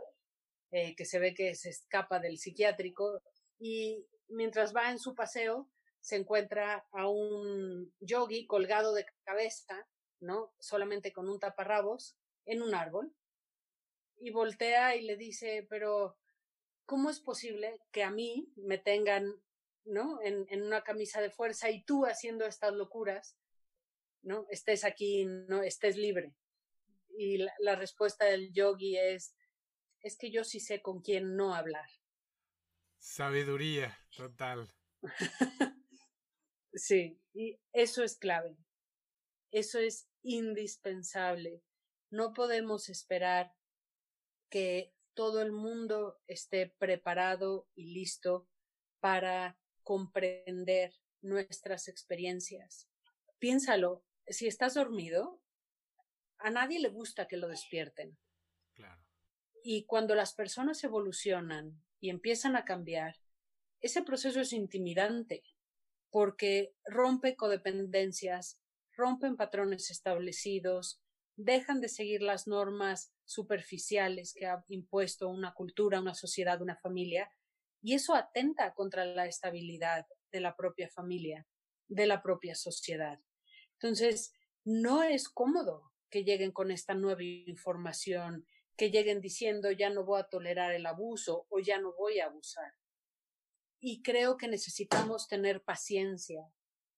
eh, que se ve que se escapa del psiquiátrico, y mientras va en su paseo, se encuentra a un yogi colgado de cabeza, ¿no? Solamente con un taparrabos, en un árbol, y voltea y le dice, pero ¿cómo es posible que a mí me tengan, ¿no? En, una camisa de fuerza y tú haciendo estas locuras, ¿no? Estés aquí, no estés libre. Y la, la respuesta del yogi es, es que yo sí sé con quién no hablar. Sabiduría, total. Sí, y eso es clave. Eso es indispensable. No podemos esperar que todo el mundo esté preparado y listo para comprender nuestras experiencias. Piénsalo, si estás dormido, a nadie le gusta que lo despierten. Claro. Y cuando las personas evolucionan y empiezan a cambiar, ese proceso es intimidante porque rompe codependencias, rompen patrones establecidos, dejan de seguir las normas superficiales que ha impuesto una cultura, una sociedad, una familia, y eso atenta contra la estabilidad de la propia familia, de la propia sociedad. Entonces, no es cómodo que lleguen con esta nueva información, que lleguen diciendo ya no voy a tolerar el abuso o ya no voy a abusar. Y creo que necesitamos tener paciencia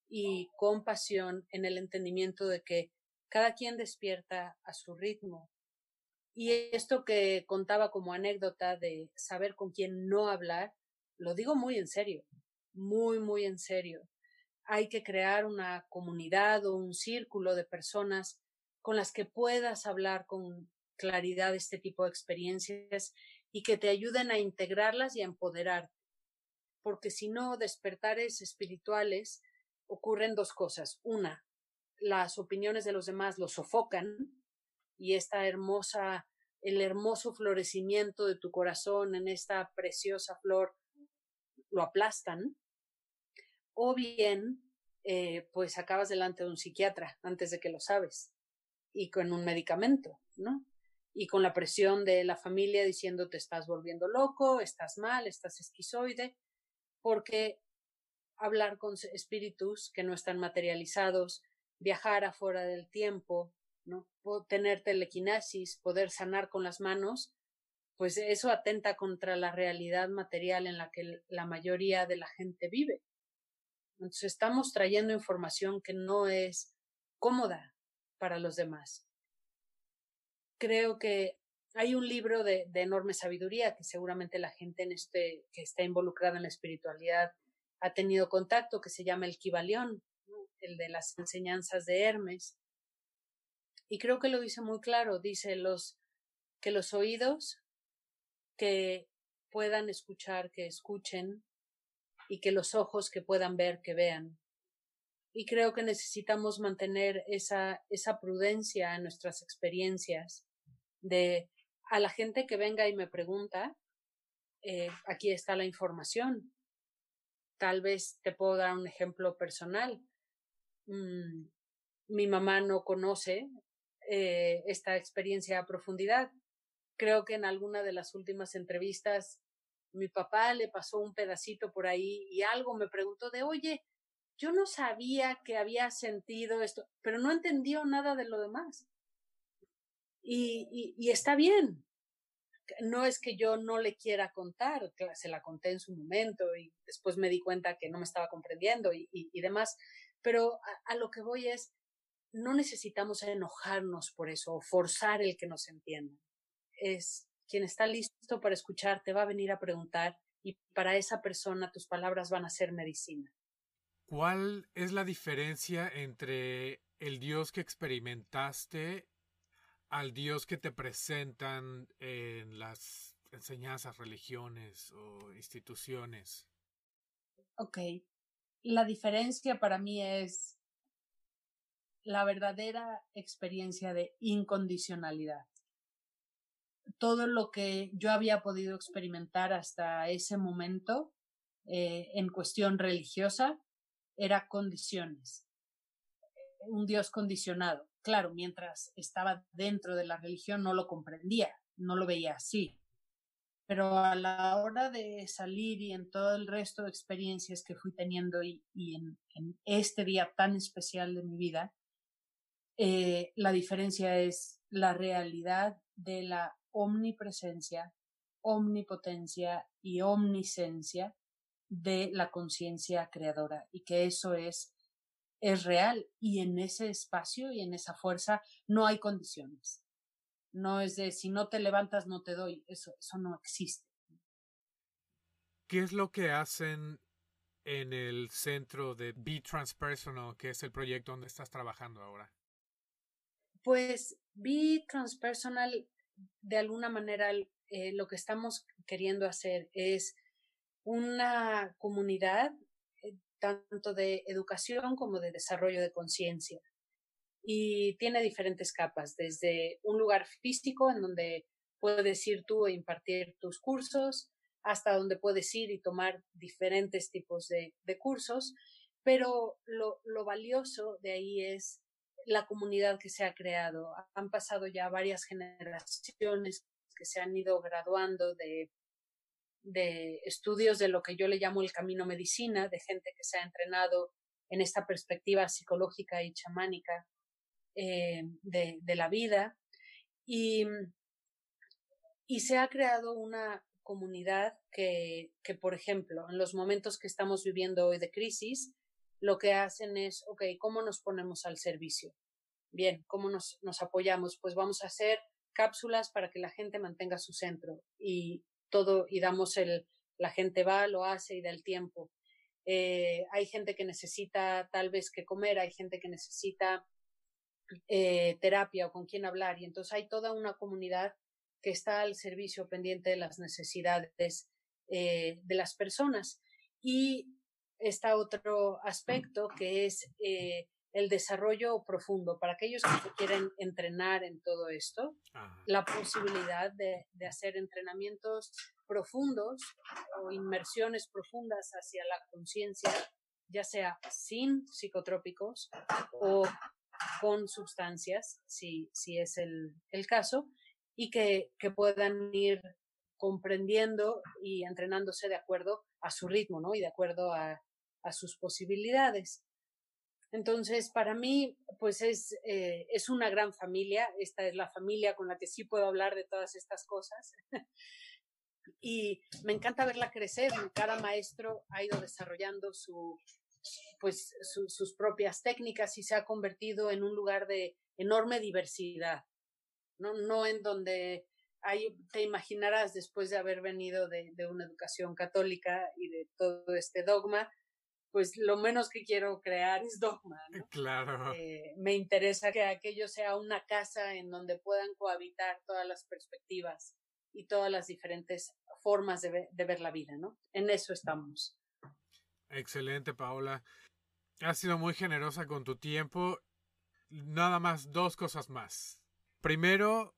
y compasión en el entendimiento de que cada quien despierta a su ritmo. Y esto que contaba como anécdota de saber con quién no hablar, lo digo muy en serio, muy, muy en serio. Hay que crear una comunidad o un círculo de personas con las que puedas hablar con claridad este tipo de experiencias y que te ayuden a integrarlas y a empoderarte porque si no, despertares espirituales ocurren dos cosas. Una, las opiniones de los demás los sofocan y esta hermosa, el hermoso florecimiento de tu corazón en esta preciosa flor lo aplastan. O bien, eh, pues acabas delante de un psiquiatra antes de que lo sabes y con un medicamento, ¿no? Y con la presión de la familia diciendo te estás volviendo loco, estás mal, estás esquizoide porque hablar con espíritus que no están materializados, viajar afuera del tiempo, ¿no? tener telequinesis, poder sanar con las manos, pues eso atenta contra la realidad material en la que la mayoría de la gente vive. Entonces estamos trayendo información que no es cómoda para los demás. Creo que hay un libro de, enorme sabiduría que seguramente la gente en este, que está involucrada en la espiritualidad ha tenido contacto, que se llama el Kibalión, el de las enseñanzas de Hermes. Y creo que lo dice muy claro, dice los, que los oídos que puedan escuchar, que escuchen, y que los ojos que puedan ver, que vean. Y creo que necesitamos mantener esa, esa prudencia en nuestras experiencias de a la gente que venga y me pregunta, eh, aquí está la información. Tal vez te puedo dar un ejemplo personal. Mm, mi mamá no conoce eh, esta experiencia a profundidad. Creo que en alguna de las últimas entrevistas mi papá le pasó un pedacito por ahí y algo me preguntó de, oye, yo no sabía que había sentido esto, pero no entendió nada de lo demás. Y, está bien. No es que yo no le quiera contar, se la conté en su momento y después me di cuenta que no me estaba comprendiendo y, demás, pero a, a, lo que voy es, no necesitamos enojarnos por eso o forzar el que nos entienda. Es quien está listo para escuchar, te va a venir a preguntar y para esa persona tus palabras van a ser medicina. ¿Cuál es la diferencia entre el Dios que experimentaste al Dios que te presentan en las enseñanzas, religiones o instituciones? Ok. La diferencia para mí es la verdadera experiencia de incondicionalidad. Todo lo que yo había podido experimentar hasta ese momento eh, en cuestión religiosa era condiciones, un Dios condicionado. Claro, mientras estaba dentro de la religión no lo comprendía, no lo veía así. Pero a la hora de salir y en todo el resto de experiencias que fui teniendo y, en, este día tan especial de mi vida, eh, la diferencia es la realidad de la omnipresencia, omnipotencia y omnisencia de la conciencia creadora y que eso es es real y en ese espacio y en esa fuerza no hay condiciones. No es de si no te levantas no te doy, eso eso no existe. ¿Qué es lo que hacen en el centro de Be Transpersonal, que es el proyecto donde estás trabajando ahora? Pues Be Transpersonal, de alguna manera, eh, lo que estamos queriendo hacer es una comunidad tanto de educación como de desarrollo de conciencia. Y tiene diferentes capas, desde un lugar físico en donde puedes ir tú e impartir tus cursos, hasta donde puedes ir y tomar diferentes tipos de, cursos, pero lo, lo valioso de ahí es la comunidad que se ha creado. Han pasado ya varias generaciones que se han ido graduando de, de estudios de lo que yo le llamo el camino medicina, de gente que se ha entrenado en esta perspectiva psicológica y chamánica eh, de, de, la vida. Y, y se ha creado una comunidad que, que, por ejemplo, en los momentos que estamos viviendo hoy de crisis, lo que hacen es, ok, ¿cómo nos ponemos al servicio? Bien, ¿cómo nos, nos apoyamos? Pues vamos a hacer cápsulas para que la gente mantenga su centro y todo, y damos el, la gente va, lo hace y da el tiempo. Eh, hay gente que necesita tal vez que comer, hay gente que necesita eh, terapia o con quién hablar y entonces hay toda una comunidad que está al servicio pendiente de las necesidades eh, de las personas. Y está otro aspecto que es eh, el desarrollo profundo. Para aquellos que quieren entrenar en todo esto, la posibilidad de, de, hacer entrenamientos profundos o inmersiones profundas hacia la conciencia, ya sea sin psicotrópicos o con sustancias, si, si es el, el caso, y que, que puedan ir comprendiendo y entrenándose de acuerdo a su ritmo, ¿no? Y de acuerdo a, a sus posibilidades. Entonces, para mí, pues es, eh, es una gran familia. Esta es la familia con la que sí puedo hablar de todas estas cosas. y me encanta verla crecer. Cada maestro ha ido desarrollando su, pues, sus propias técnicas y se ha convertido en un lugar de enorme diversidad. No, no en donde hay, te imaginarás después de haber venido de, de una educación católica y de todo este dogma, pues lo menos que quiero crear es dogma. ¿no? Claro. Eh, me interesa que aquello sea una casa en donde puedan cohabitar todas las perspectivas y todas las diferentes formas de, de ver la vida, ¿no? En eso estamos. Excelente, Paola. Has sido muy generosa con tu tiempo. Nada más dos cosas más. Primero,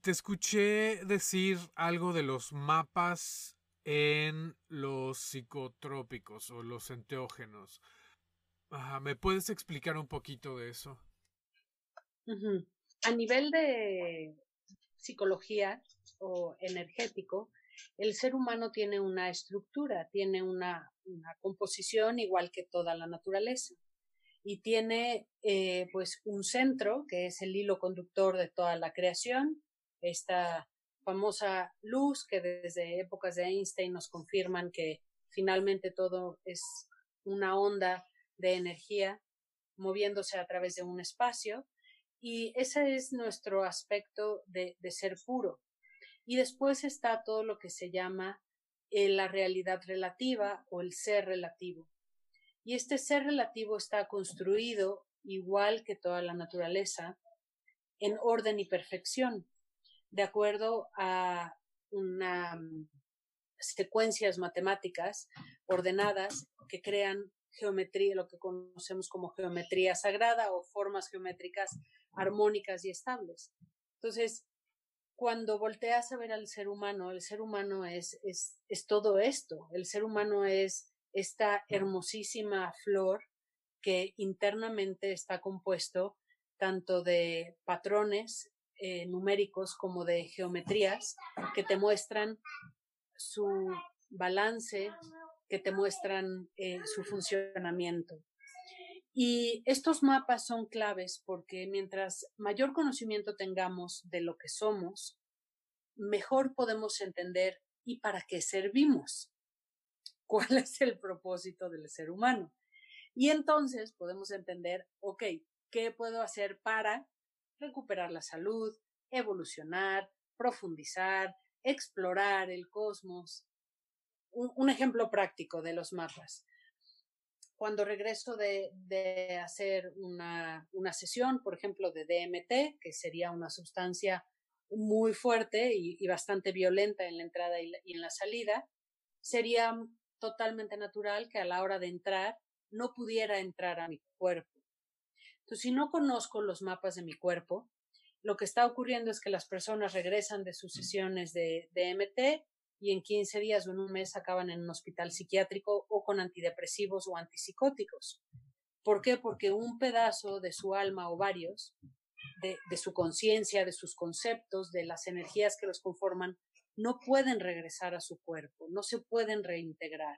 te escuché decir algo de los mapas en los psicotrópicos o los enteógenos. ¿Me puedes explicar un poquito de eso? A nivel de psicología o energético, el ser humano tiene una estructura, tiene una, composición igual que toda la naturaleza y tiene eh, pues un centro que es el hilo conductor de toda la creación, esta famosa luz que desde épocas de Einstein nos confirman que finalmente todo es una onda de energía moviéndose a través de un espacio y ese es nuestro aspecto de, ser puro. Y después está todo lo que se llama eh, la realidad relativa o el ser relativo. Y este ser relativo está construido igual que toda la naturaleza en orden y perfección, de acuerdo a unas mm, secuencias matemáticas ordenadas que crean geometría, lo que conocemos como geometría sagrada o formas geométricas armónicas y estables. Entonces, cuando volteas a ver al ser humano, el ser humano es, es, es todo esto. El ser humano es esta hermosísima flor que internamente está compuesto tanto de patrones eh, numéricos como de geometrías que te muestran su balance, que te muestran eh, su funcionamiento. Y estos mapas son claves porque mientras mayor conocimiento tengamos de lo que somos, mejor podemos entender y para qué servimos, cuál es el propósito del ser humano. Y entonces podemos entender, ok, ¿qué puedo hacer para recuperar la salud, evolucionar, profundizar, explorar el cosmos? Un, ejemplo práctico de los mapas cuando regreso de, de hacer una, una, sesión, por ejemplo, de DMT, que sería una sustancia muy fuerte y, bastante violenta en la entrada y, y, en la salida, sería totalmente natural que a la hora de entrar no pudiera entrar a mi cuerpo. Entonces, si no conozco los mapas de mi cuerpo, lo que está ocurriendo es que las personas regresan de sus sesiones de DMT y en 15 días o en un mes acaban en un hospital psiquiátrico o con antidepresivos o antipsicóticos. ¿Por qué? Porque un pedazo de su alma o varios, de, de su conciencia, de sus conceptos, de las energías que los conforman, no pueden regresar a su cuerpo, no se pueden reintegrar.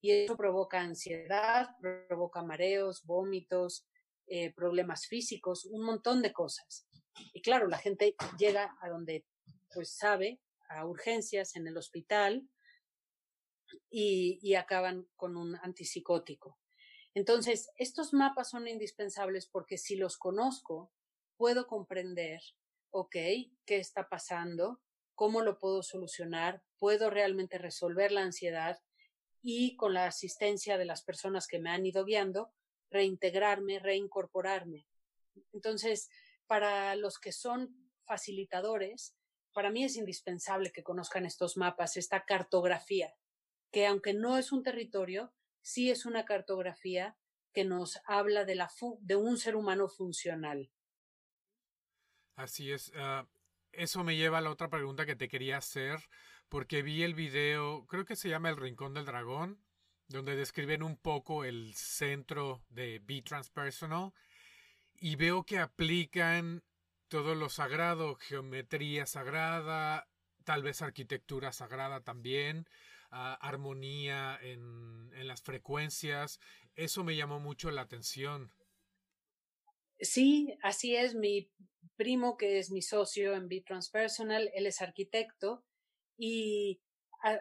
Y eso provoca ansiedad, provoca mareos, vómitos, eh, problemas físicos, un montón de cosas. Y claro, la gente llega a donde pues sabe a urgencias en el hospital y, acaban con un antipsicótico. Entonces, estos mapas son indispensables porque si los conozco, puedo comprender, ok, qué está pasando, cómo lo puedo solucionar, puedo realmente resolver la ansiedad y con la asistencia de las personas que me han ido guiando, reintegrarme, reincorporarme. Entonces, para los que son facilitadores, para mí es indispensable que conozcan estos mapas, esta cartografía, que aunque no es un territorio, sí es una cartografía que nos habla de, la de un ser humano funcional. Así es. Ah, eso me lleva a la otra pregunta que te quería hacer, porque vi el video, creo que se llama El Rincón del Dragón, donde describen un poco el centro de Be Transpersonal, y veo que aplican todo lo sagrado, geometría sagrada, tal vez arquitectura sagrada también, ah, armonía en, en las frecuencias. Eso me llamó mucho la atención. Sí, así es. Mi primo, que es mi socio en Be Transpersonal, él es arquitecto y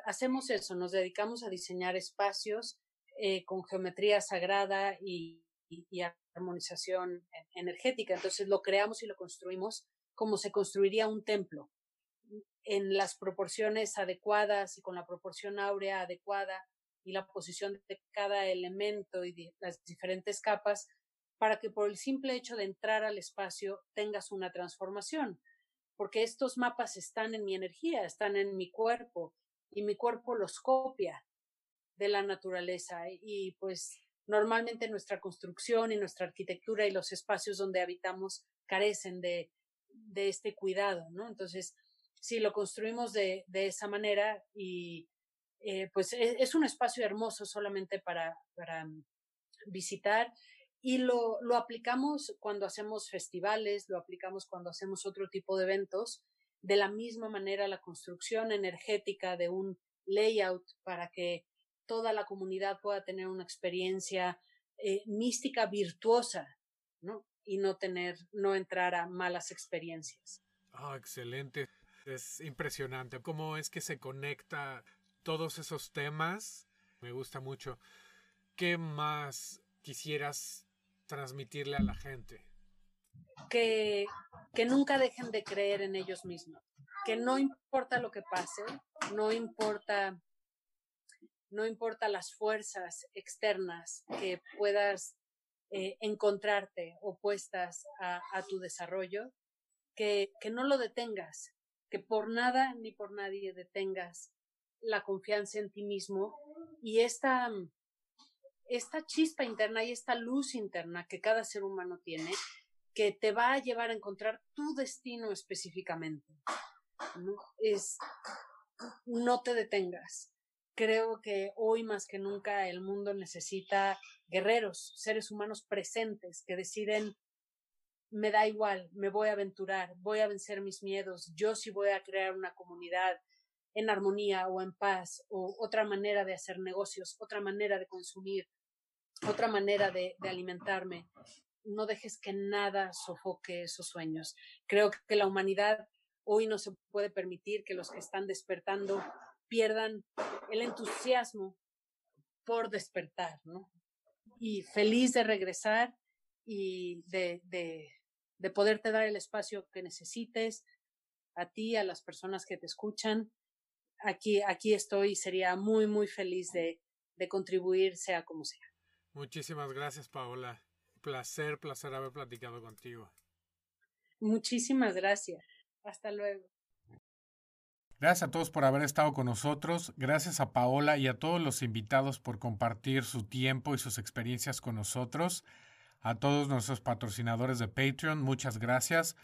hacemos eso, nos dedicamos a diseñar espacios eh, con geometría sagrada y, y, armonización energética. Entonces lo creamos y lo construimos como se construiría un templo, en las proporciones adecuadas y con la proporción áurea adecuada y la posición de cada elemento y las diferentes capas para que por el simple hecho de entrar al espacio tengas una transformación, porque estos mapas están en mi energía, están en mi cuerpo y mi cuerpo los copia de la naturaleza y pues Normalmente nuestra construcción y nuestra arquitectura y los espacios donde habitamos carecen de, de este cuidado, ¿no? Entonces, si lo construimos de, de esa manera y eh, pues es, es, un espacio hermoso solamente para, para visitar y lo, lo aplicamos cuando hacemos festivales, lo aplicamos cuando hacemos otro tipo de eventos. De la misma manera, la construcción energética de un layout para que toda la comunidad pueda tener una experiencia eh, mística virtuosa, ¿no? Y no tener, no entrar a malas experiencias. Ah, excelente. Es impresionante cómo es que se conecta todos esos temas. Me gusta mucho. ¿Qué más quisieras transmitirle a la gente? Que, que nunca dejen de creer en ellos mismos, que no importa lo que pase, no importa, no importa las fuerzas externas que puedas eh, encontrarte opuestas a, a tu desarrollo, que, que no lo detengas, que por nada ni por nadie detengas la confianza en ti mismo y esta, esta chispa interna y esta luz interna que cada ser humano tiene, que te va a llevar a encontrar tu destino específicamente. ¿no? Es, no te detengas. Creo que hoy más que nunca el mundo necesita guerreros, seres humanos presentes que deciden, me da igual, me voy a aventurar, voy a vencer mis miedos, yo sí voy a crear una comunidad en armonía o en paz o otra manera de hacer negocios, otra manera de consumir, otra manera de, de alimentarme. No dejes que nada sofoque esos sueños. Creo que la humanidad hoy no se puede permitir que los que están despertando pierdan el entusiasmo por despertar, ¿no? Y feliz de regresar y de, de, de poderte dar el espacio que necesites a ti, a las personas que te escuchan. Aquí, aquí estoy y sería muy, muy feliz de contribuir, sea como sea. Muchísimas gracias, Paola. Placer, placer haber platicado contigo. Muchísimas gracias. Hasta luego. Gracias a todos por haber estado con nosotros. Gracias a Paola y a todos los invitados por compartir su tiempo y sus experiencias con nosotros. A todos nuestros patrocinadores de Patreon, muchas gracias.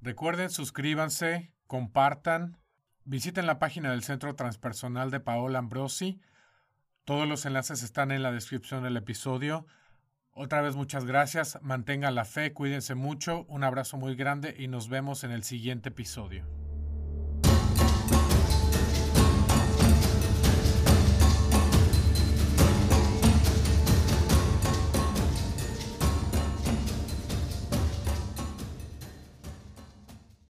Recuerden, suscríbanse, compartan, visiten la página del Centro Transpersonal de Paola Ambrosi. Todos los enlaces están en la descripción del episodio. Otra vez muchas gracias, mantengan la fe, cuídense mucho, un abrazo muy grande y nos vemos en el siguiente episodio.